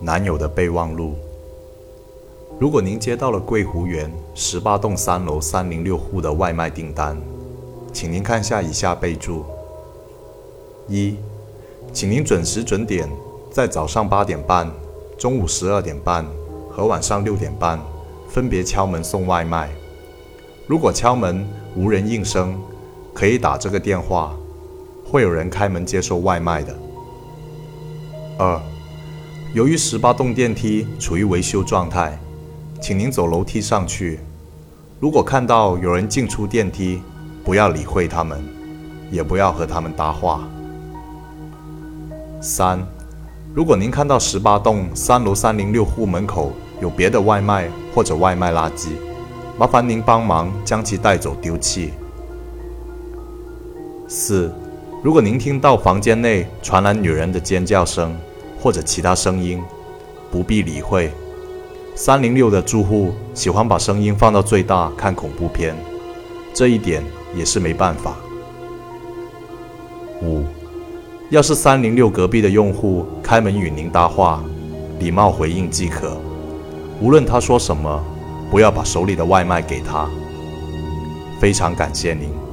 男友的备忘录。如果您接到了桂湖园十八栋三楼三零六户的外卖订单，请您看下以下备注：一，请您准时准点在早上八点半、中午十二点半和晚上六点半分别敲门送外卖。如果敲门无人应声，可以打这个电话，会有人开门接收外卖的。二，由于十八栋电梯处于维修状态，请您走楼梯上去。如果看到有人进出电梯，不要理会他们，也不要和他们搭话。三，如果您看到十八栋三楼三零六户门口有别的外卖或者外卖垃圾，麻烦您帮忙将其带走丢弃。四，如果您听到房间内传来女人的尖叫声或者其他声音，不必理会。三零六的住户喜欢把声音放到最大看恐怖片，这一点也是没办法。五，要是三零六隔壁的用户开门与您搭话，礼貌回应即可。无论他说什么，不要把手里的外卖给他。非常感谢您。